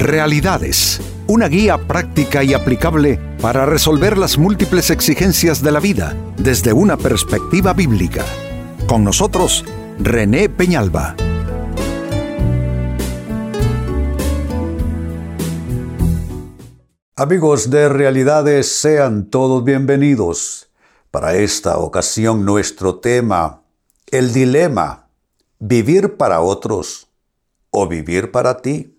Realidades, una guía práctica y aplicable para resolver las múltiples exigencias de la vida desde una perspectiva bíblica. Con nosotros, René Peñalba. Amigos de Realidades, sean todos bienvenidos. Para esta ocasión nuestro tema, el dilema, vivir para otros o vivir para ti.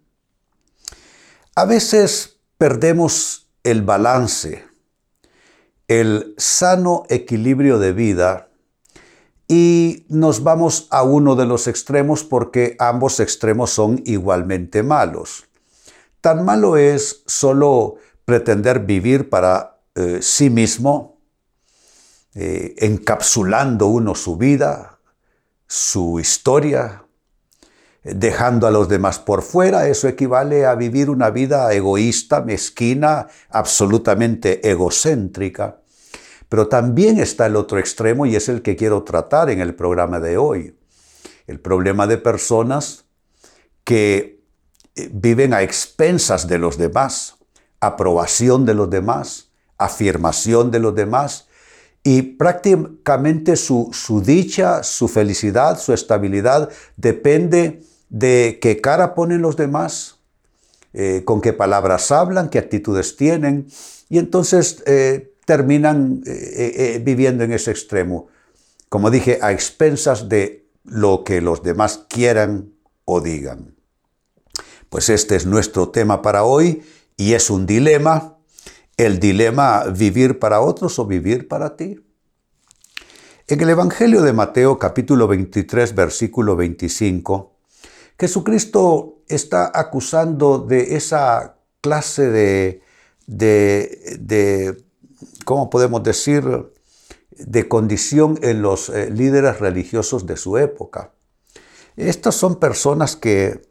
A veces perdemos el balance, el sano equilibrio de vida y nos vamos a uno de los extremos porque ambos extremos son igualmente malos. Tan malo es solo pretender vivir para eh, sí mismo, eh, encapsulando uno su vida, su historia, dejando a los demás por fuera, eso equivale a vivir una vida egoísta, mezquina, absolutamente egocéntrica. Pero también está el otro extremo y es el que quiero tratar en el programa de hoy. El problema de personas que eh, viven a expensas de los demás, aprobación de los demás, afirmación de los demás, y prácticamente su, su dicha, su felicidad, su estabilidad depende de qué cara ponen los demás, eh, con qué palabras hablan, qué actitudes tienen, y entonces eh, terminan eh, viviendo en ese extremo, como dije, a expensas de lo que los demás quieran o digan. Pues este es nuestro tema para hoy y es un dilema, el dilema vivir para otros o vivir para ti. En el Evangelio de Mateo capítulo 23 versículo 25, Jesucristo está acusando de esa clase de, de, ¿cómo podemos decir?, de condición en los eh, líderes religiosos de su época. Estas son personas que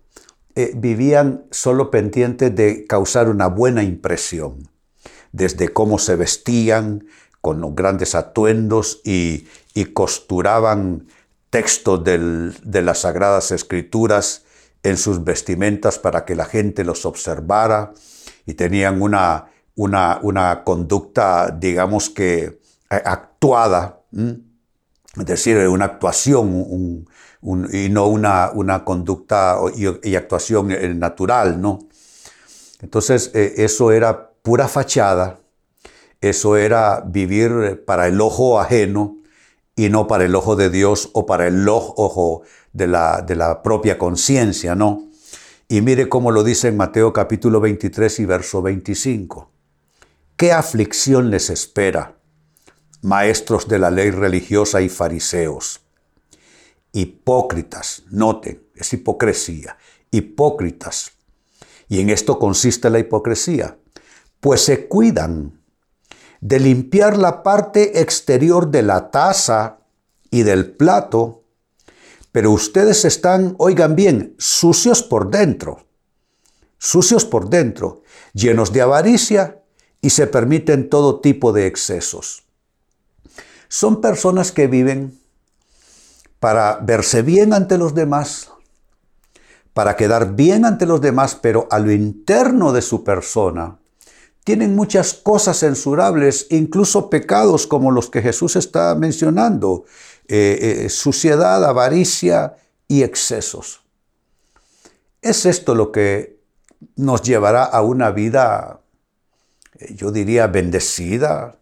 eh, vivían solo pendientes de causar una buena impresión, desde cómo se vestían, con los grandes atuendos y costuraban textos de las Sagradas Escrituras en sus vestimentas para que la gente los observara y tenían una, una, conducta, digamos que, eh, actuada, es decir, una actuación y no una, una conducta y, actuación eh, natural, ¿no? Entonces, eh, eso era pura fachada, eso era vivir para el ojo ajeno, y no para el ojo de Dios o para el ojo de la, propia conciencia, ¿no? Y mire cómo lo dice en Mateo capítulo 23 y verso 25. ¿Qué aflicción les espera, maestros de la ley religiosa y fariseos? Hipócritas, noten, es hipocresía, hipócritas. Y en esto consiste la hipocresía, pues se cuidan de limpiar la parte exterior de la taza y del plato, pero ustedes están, oigan bien, sucios por dentro, sucios por dentro, llenos de avaricia y se permiten todo tipo de excesos. Son personas que viven para verse bien ante los demás, para quedar bien ante los demás, pero a lo interno de su persona tienen muchas cosas censurables, incluso pecados como los que Jesús está mencionando, eh, eh, suciedad, avaricia y excesos. ¿Es esto lo que nos llevará a una vida, eh, yo diría, bendecida,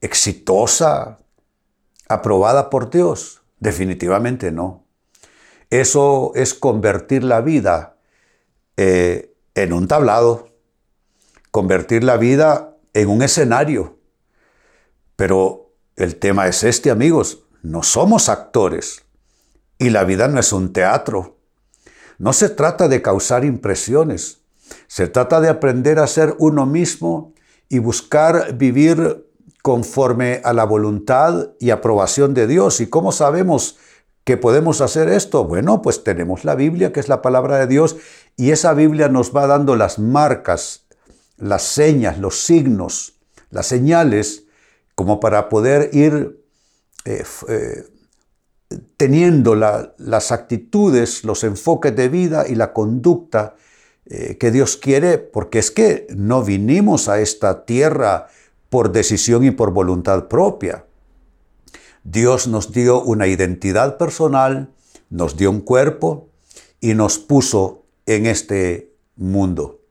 exitosa, aprobada por Dios? Definitivamente no. Eso es convertir la vida en un tablado convertir la vida en un escenario. Pero el tema es este, amigos, no somos actores y la vida no es un teatro. No se trata de causar impresiones, se trata de aprender a ser uno mismo y buscar vivir conforme a la voluntad y aprobación de Dios. ¿Y cómo sabemos que podemos hacer esto? Bueno, pues tenemos la Biblia, que es la palabra de Dios, y esa Biblia nos va dando las marcas las señas, los signos, las señales, como para poder ir eh, eh, teniendo las actitudes, los enfoques de vida y la conducta eh, que Dios quiere, porque es que no vinimos a esta tierra por decisión y por voluntad propia. Dios nos dio una identidad personal, nos dio un cuerpo y nos puso en este mundo.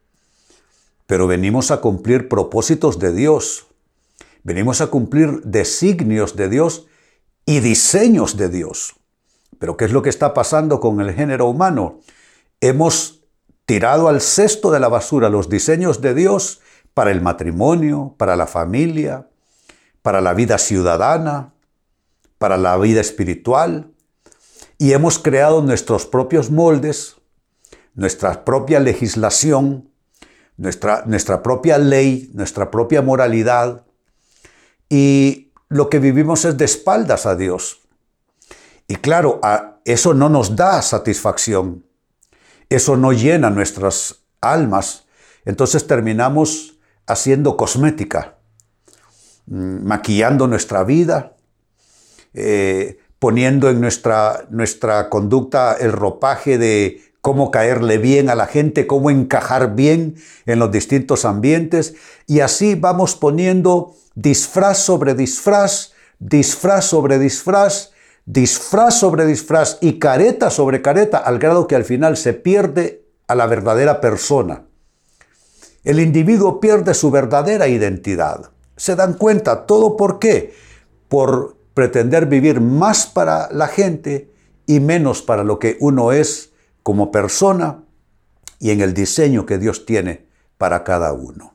Pero venimos a cumplir propósitos de Dios, venimos a cumplir designios de Dios y diseños de Dios. Pero ¿qué es lo que está pasando con el género humano? Hemos tirado al cesto de la basura los diseños de Dios para el matrimonio, para la familia, para la vida ciudadana, para la vida espiritual, y hemos creado nuestros propios moldes, nuestra propia legislación, nuestra, nuestra propia ley, nuestra propia moralidad, y lo que vivimos es de espaldas a Dios. Y claro, eso no nos da satisfacción, eso no llena nuestras almas, entonces terminamos haciendo cosmética, mm, maquillando nuestra vida, eh, poniendo en nuestra, nuestra conducta el ropaje de cómo caerle bien a la gente, cómo encajar bien en los distintos ambientes, y así vamos poniendo disfraz sobre disfraz, disfraz sobre disfraz, disfraz sobre disfraz y careta sobre careta, al grado que al final se pierde a la verdadera persona. El individuo pierde su verdadera identidad. ¿Se dan cuenta? ¿Todo por qué? Por pretender vivir más para la gente y menos para lo que uno es como persona y en el diseño que Dios tiene para cada uno.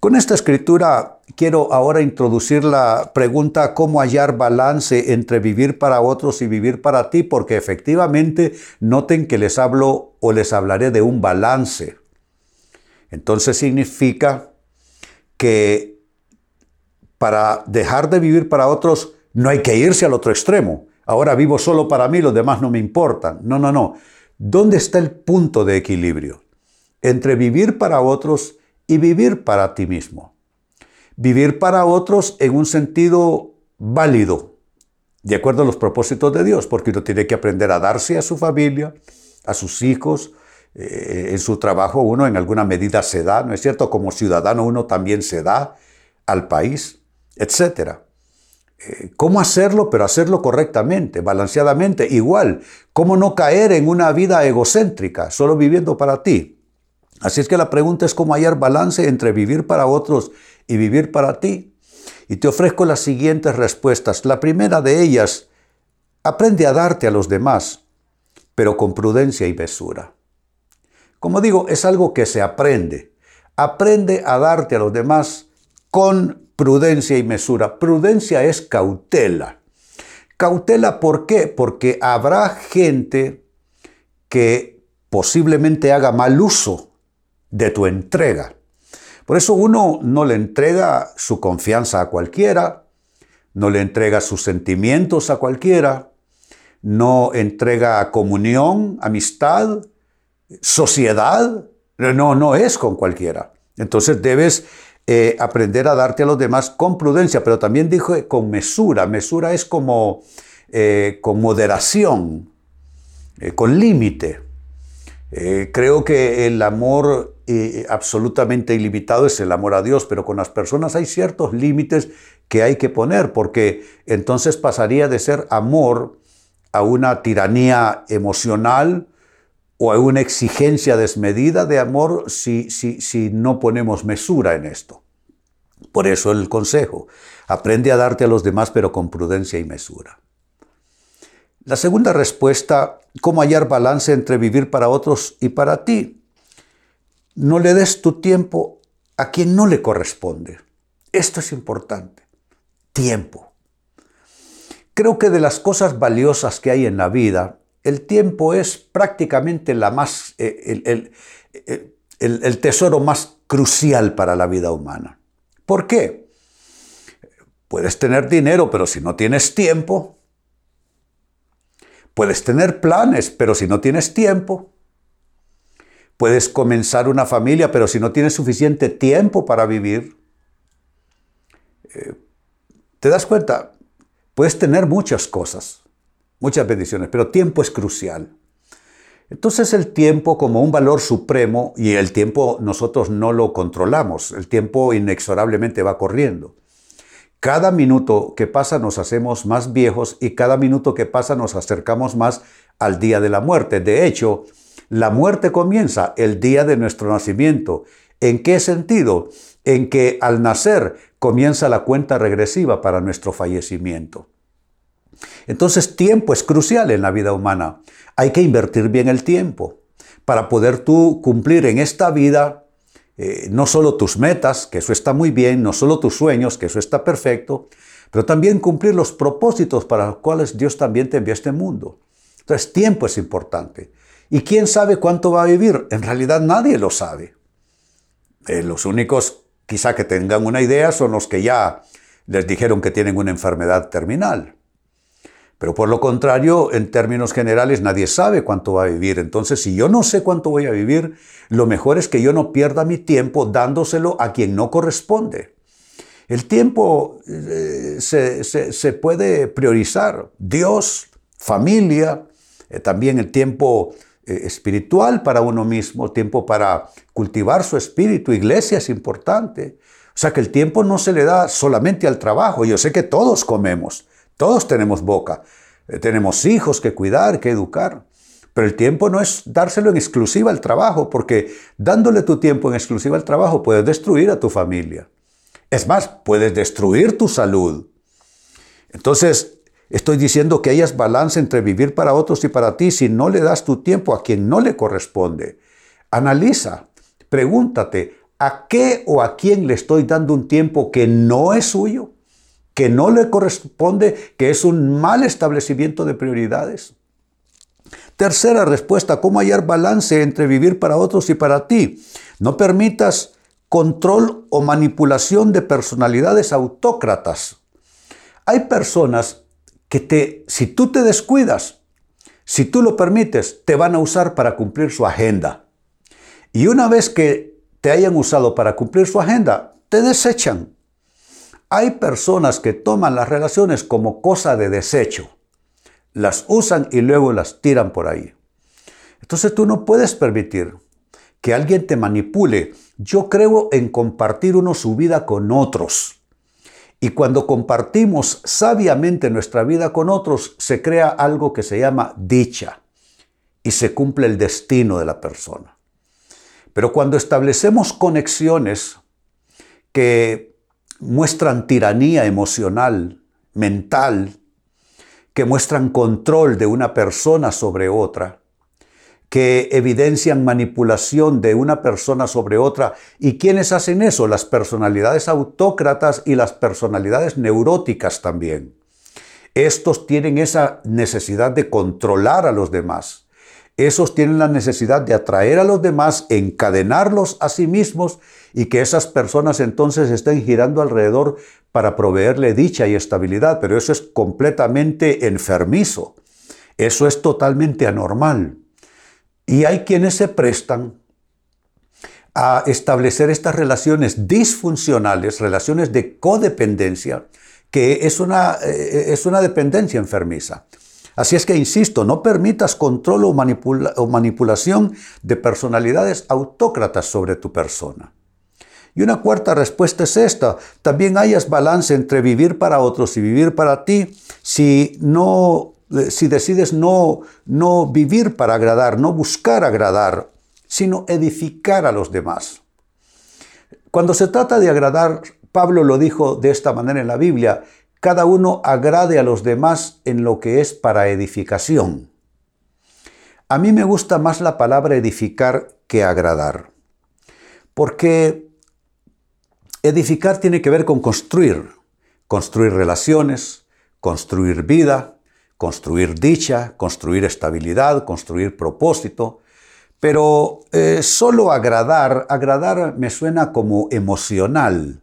Con esta escritura quiero ahora introducir la pregunta cómo hallar balance entre vivir para otros y vivir para ti, porque efectivamente noten que les hablo o les hablaré de un balance. Entonces significa que para dejar de vivir para otros no hay que irse al otro extremo. Ahora vivo solo para mí, los demás no me importan. No, no, no. ¿Dónde está el punto de equilibrio entre vivir para otros y vivir para ti mismo? Vivir para otros en un sentido válido, de acuerdo a los propósitos de Dios, porque uno tiene que aprender a darse a su familia, a sus hijos, eh, en su trabajo uno en alguna medida se da, ¿no es cierto? Como ciudadano uno también se da al país, etc. Eh, ¿Cómo hacerlo? Pero hacerlo correctamente, balanceadamente, igual. ¿Cómo no caer en una vida egocéntrica, solo viviendo para ti? Así es que la pregunta es cómo hallar balance entre vivir para otros y vivir para ti. Y te ofrezco las siguientes respuestas. La primera de ellas, aprende a darte a los demás, pero con prudencia y mesura. Como digo, es algo que se aprende. Aprende a darte a los demás con prudencia y mesura. Prudencia es cautela. Cautela, ¿por qué? Porque habrá gente que posiblemente haga mal uso de tu entrega. Por eso uno no le entrega su confianza a cualquiera, no le entrega sus sentimientos a cualquiera, no entrega comunión, amistad, sociedad, no, no es con cualquiera. Entonces debes eh, aprender a darte a los demás con prudencia, pero también dijo con mesura. Mesura es como eh, con moderación, eh, con límite. creo que el amor absolutamente ilimitado es el amor a Dios, pero con las personas hay ciertos límites que hay que poner, porque entonces pasaría de ser amor a una tiranía emocional, o hay una exigencia desmedida de amor si, si, si no ponemos mesura en esto. Por eso el consejo, aprende a darte a los demás pero con prudencia y mesura. La segunda respuesta, ¿cómo hallar balance entre vivir para otros y para ti? No le des tu tiempo a quien no le corresponde. Esto es importante. Tiempo. Creo que de las cosas valiosas que hay en la vida, el tiempo es prácticamente la más, eh, el, tesoro más crucial para la vida humana. ¿Por qué? Puedes tener dinero, pero si no tienes tiempo, puedes tener planes, pero si no tienes tiempo, puedes comenzar una familia, pero si no tienes suficiente tiempo para vivir, eh, ¿te das cuenta? Puedes tener muchas cosas, muchas bendiciones, pero tiempo es crucial. Entonces el tiempo como un valor supremo y el tiempo nosotros no lo controlamos, el tiempo inexorablemente va corriendo. Cada minuto que pasa nos hacemos más viejos y cada minuto que pasa nos acercamos más al día de la muerte. De hecho, la muerte comienza el día de nuestro nacimiento. ¿En qué sentido? En que al nacer comienza la cuenta regresiva para nuestro fallecimiento. Entonces tiempo es crucial en la vida humana. Hay que invertir bien el tiempo para poder tú cumplir en esta vida eh, no solo tus metas, que eso está muy bien, no solo tus sueños, que eso está perfecto, pero también cumplir los propósitos para los cuales Dios también te envió a este mundo. Entonces tiempo es importante. ¿Y quién sabe cuánto va a vivir? En realidad nadie lo sabe. Eh, los únicos quizá que tengan una idea son los que ya les dijeron que tienen una enfermedad terminal. Pero por lo contrario, en términos generales, nadie sabe cuánto va a vivir. Entonces, si yo no sé cuánto voy a vivir, lo mejor es que yo no pierda mi tiempo dándoselo a quien no corresponde. El tiempo eh, se, puede priorizar. Dios, familia, eh, también el tiempo eh, espiritual para uno mismo, tiempo para cultivar su espíritu. Iglesia es importante. O sea que el tiempo no se le da solamente al trabajo. Yo sé que todos comemos. Todos tenemos boca, eh, tenemos hijos que cuidar, que educar. Pero el tiempo no es dárselo en exclusiva al trabajo, porque dándole tu tiempo en exclusiva al trabajo puedes destruir a tu familia. Es más, puedes destruir tu salud. Entonces, estoy diciendo que hayas balance entre vivir para otros y para ti si no le das tu tiempo a quien no le corresponde. Analiza, pregúntate, ¿a qué o a quién le estoy dando un tiempo que no es suyo? Que no le corresponde, que es un mal establecimiento de prioridades. Tercera respuesta, ¿cómo hallar balance entre vivir para otros y para ti? No permitas control o manipulación de personalidades autócratas. Hay personas que te, si tú te descuidas, si tú lo permites, te van a usar para cumplir su agenda. Y una vez que te hayan usado para cumplir su agenda, te desechan. Hay personas que toman las relaciones como cosa de desecho, las usan y luego las tiran por ahí. Entonces tú no puedes permitir que alguien te manipule. Yo creo en compartir uno su vida con otros. Y cuando compartimos sabiamente nuestra vida con otros, se crea algo que se llama dicha y se cumple el destino de la persona. Pero cuando establecemos conexiones que muestran tiranía emocional, mental, que muestran control de una persona sobre otra, que evidencian manipulación de una persona sobre otra. ¿Y quiénes hacen eso? Las personalidades autócratas y las personalidades neuróticas también. Estos tienen esa necesidad de controlar a los demás. Esos tienen la necesidad de atraer a los demás, encadenarlos a sí mismos y que esas personas entonces estén girando alrededor para proveerle dicha y estabilidad. Pero eso es completamente enfermizo. Eso es totalmente anormal. Y hay quienes se prestan a establecer estas relaciones disfuncionales, relaciones de codependencia, que es una, eh, es una dependencia enfermiza. Así es que, insisto, no permitas control o, manipulación de personalidades autócratas sobre tu persona. Y una cuarta respuesta es esta. También hayas balance entre vivir para otros y vivir para ti si no eh, si decides no, no vivir para agradar, no buscar agradar, sino edificar a los demás. Cuando se trata de agradar, Pablo lo dijo de esta manera en la Biblia, cada uno agrade a los demás en lo que es para edificación. A mí me gusta más la palabra edificar que agradar, porque edificar tiene que ver con construir, construir relaciones, construir vida, construir dicha, construir estabilidad, construir propósito, pero eh, solo agradar, agradar me suena como emocional,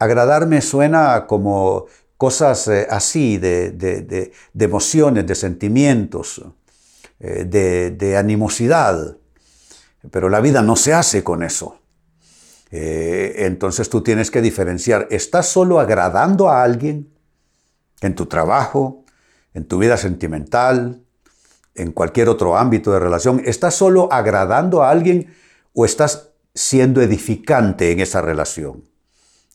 Agradarme suena como cosas eh, así, de, emociones, de sentimientos, eh, de, animosidad. Pero la vida no se hace con eso. Eh, entonces tú tienes que diferenciar, ¿estás solo agradando a alguien en tu trabajo, en tu vida sentimental, en cualquier otro ámbito de relación, ¿estás solo agradando a alguien o estás siendo edificante en esa relación?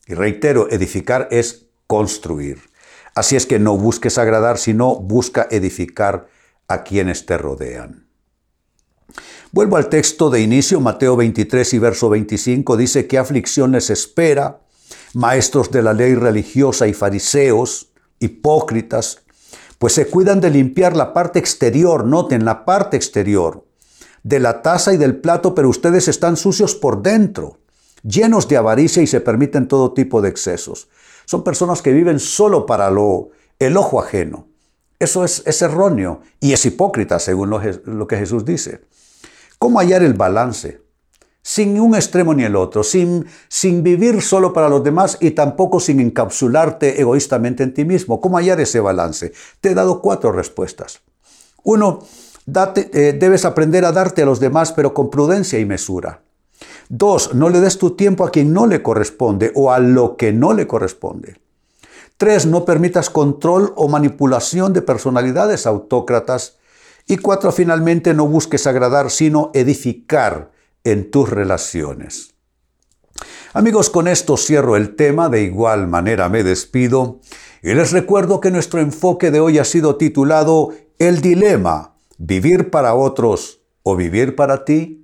Y reitero, edificar es construir. Así es que no busques agradar, sino busca edificar a quienes te rodean. Vuelvo al texto de inicio, Mateo 23 y verso 25, dice que aflicción les espera, maestros de la ley religiosa y fariseos, hipócritas, pues se cuidan de limpiar la parte exterior, noten la parte exterior, de la taza y del plato, pero ustedes están sucios por dentro, llenos de avaricia y se permiten todo tipo de excesos. Son personas que viven solo para lo, el ojo ajeno. Eso es, erróneo y es hipócrita, según lo, que Jesús dice. ¿Cómo hallar el balance? Sin un extremo ni el otro, sin, sin vivir solo para los demás y tampoco sin encapsularte egoístamente en ti mismo. ¿Cómo hallar ese balance? Te he dado cuatro respuestas. Uno, eh, debes aprender a darte a los demás, pero con prudencia y mesura. Dos, no le des tu tiempo a quien no le corresponde o a lo que no le corresponde. Tres, no permitas control o manipulación de personalidades autócratas. Y cuatro, finalmente, no busques agradar, sino edificar en tus relaciones. Amigos, con esto cierro el tema, de igual manera me despido y les recuerdo que nuestro enfoque de hoy ha sido titulado El dilema, vivir para otros o vivir para ti.